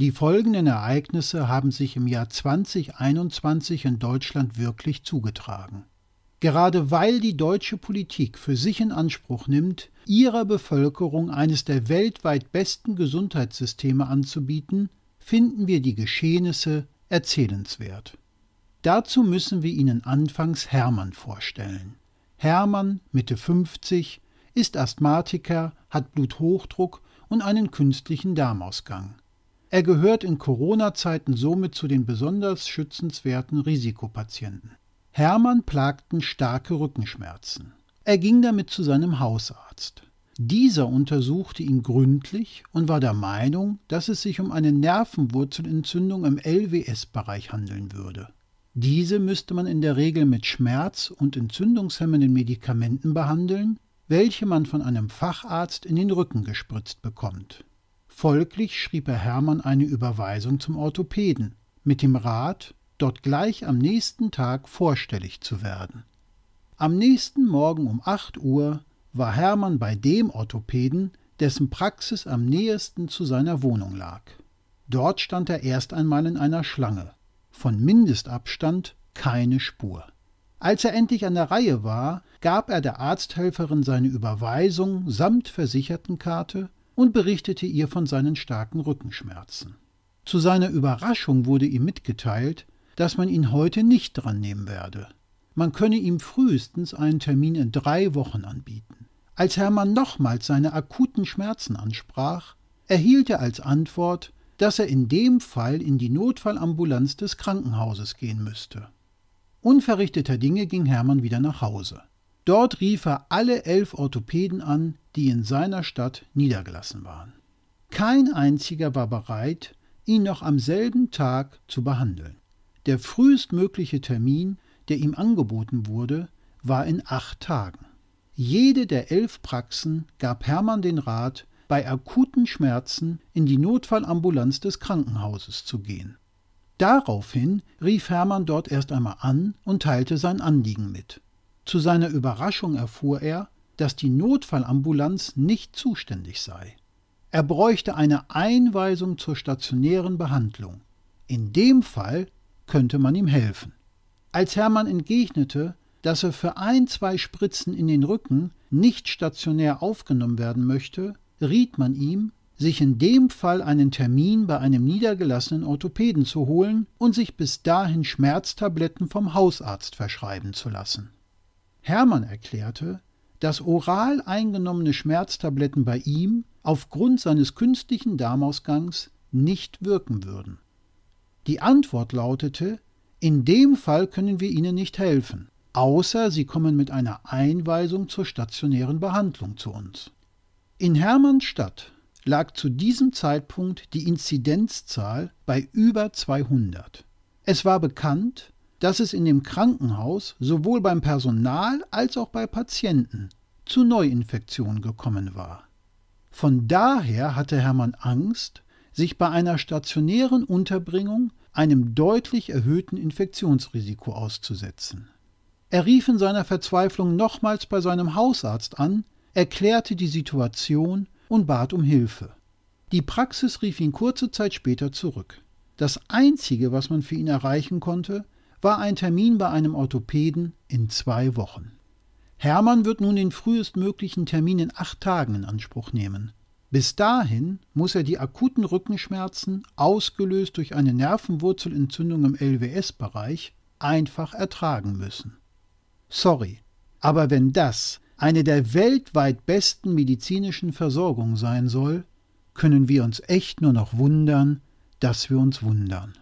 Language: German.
Die folgenden Ereignisse haben sich im Jahr 2021 in Deutschland wirklich zugetragen. Gerade weil die deutsche Politik für sich in Anspruch nimmt, ihrer Bevölkerung eines der weltweit besten Gesundheitssysteme anzubieten, finden wir die Geschehnisse erzählenswert. Dazu müssen wir Ihnen anfangs Hermann vorstellen. Hermann, Mitte 50, ist Asthmatiker, hat Bluthochdruck und einen künstlichen Darmausgang. Er gehört in Corona-Zeiten somit zu den besonders schützenswerten Risikopatienten. Hermann plagten starke Rückenschmerzen. Er ging damit zu seinem Hausarzt. Dieser untersuchte ihn gründlich und war der Meinung, dass es sich um eine Nervenwurzelentzündung im LWS-Bereich handeln würde. Diese müsste man in der Regel mit Schmerz- und entzündungshemmenden Medikamenten behandeln, welche man von einem Facharzt in den Rücken gespritzt bekommt. Folglich schrieb er Hermann eine Überweisung zum Orthopäden mit dem Rat, dort gleich am nächsten Tag vorstellig zu werden. Am nächsten Morgen um 8 Uhr war Hermann bei dem Orthopäden, dessen Praxis am nähesten zu seiner Wohnung lag. Dort stand er erst einmal in einer Schlange. Von Mindestabstand keine Spur. Als er endlich an der Reihe war, gab er der Arzthelferin seine Überweisung samt Versichertenkarte und berichtete ihr von seinen starken Rückenschmerzen. Zu seiner Überraschung wurde ihm mitgeteilt, dass man ihn heute nicht dran nehmen werde. Man könne ihm frühestens einen Termin in drei Wochen anbieten. Als Hermann nochmals seine akuten Schmerzen ansprach, erhielt er als Antwort, dass er in dem Fall in die Notfallambulanz des Krankenhauses gehen müsste. Unverrichteter Dinge ging Hermann wieder nach Hause. Dort rief er alle elf Orthopäden an, die in seiner Stadt niedergelassen waren. Kein einziger war bereit, ihn noch am selben Tag zu behandeln. Der frühestmögliche Termin, der ihm angeboten wurde, war in acht Tagen. Jede der elf Praxen gab Hermann den Rat, bei akuten Schmerzen in die Notfallambulanz des Krankenhauses zu gehen. Daraufhin rief Hermann dort erst einmal an und teilte sein Anliegen mit. Zu seiner Überraschung erfuhr er, dass die Notfallambulanz nicht zuständig sei. Er bräuchte eine Einweisung zur stationären Behandlung. In dem Fall könnte man ihm helfen. Als Hermann entgegnete, dass er für ein, zwei Spritzen in den Rücken nicht stationär aufgenommen werden möchte, riet man ihm, sich in dem Fall einen Termin bei einem niedergelassenen Orthopäden zu holen und sich bis dahin Schmerztabletten vom Hausarzt verschreiben zu lassen. Hermann erklärte, dass oral eingenommene Schmerztabletten bei ihm aufgrund seines künstlichen Darmausgangs nicht wirken würden. Die Antwort lautete, in dem Fall können wir Ihnen nicht helfen, außer Sie kommen mit einer Einweisung zur stationären Behandlung zu uns. In Hermannstadt lag zu diesem Zeitpunkt die Inzidenzzahl bei über 200. Es war bekannt, dass es in dem Krankenhaus sowohl beim Personal als auch bei Patienten zu Neuinfektionen gekommen war. Von daher hatte Hermann Angst, sich bei einer stationären Unterbringung einem deutlich erhöhten Infektionsrisiko auszusetzen. Er rief in seiner Verzweiflung nochmals bei seinem Hausarzt an, erklärte die Situation und bat um Hilfe. Die Praxis rief ihn kurze Zeit später zurück. Das Einzige, was man für ihn erreichen konnte, war ein Termin bei einem Orthopäden in zwei Wochen. Hermann wird nun den frühestmöglichen Termin in acht Tagen in Anspruch nehmen. Bis dahin muss er die akuten Rückenschmerzen, ausgelöst durch eine Nervenwurzelentzündung im LWS-Bereich, einfach ertragen müssen. Sorry, aber wenn das eine der weltweit besten medizinischen Versorgungen sein soll, können wir uns echt nur noch wundern, dass wir uns wundern.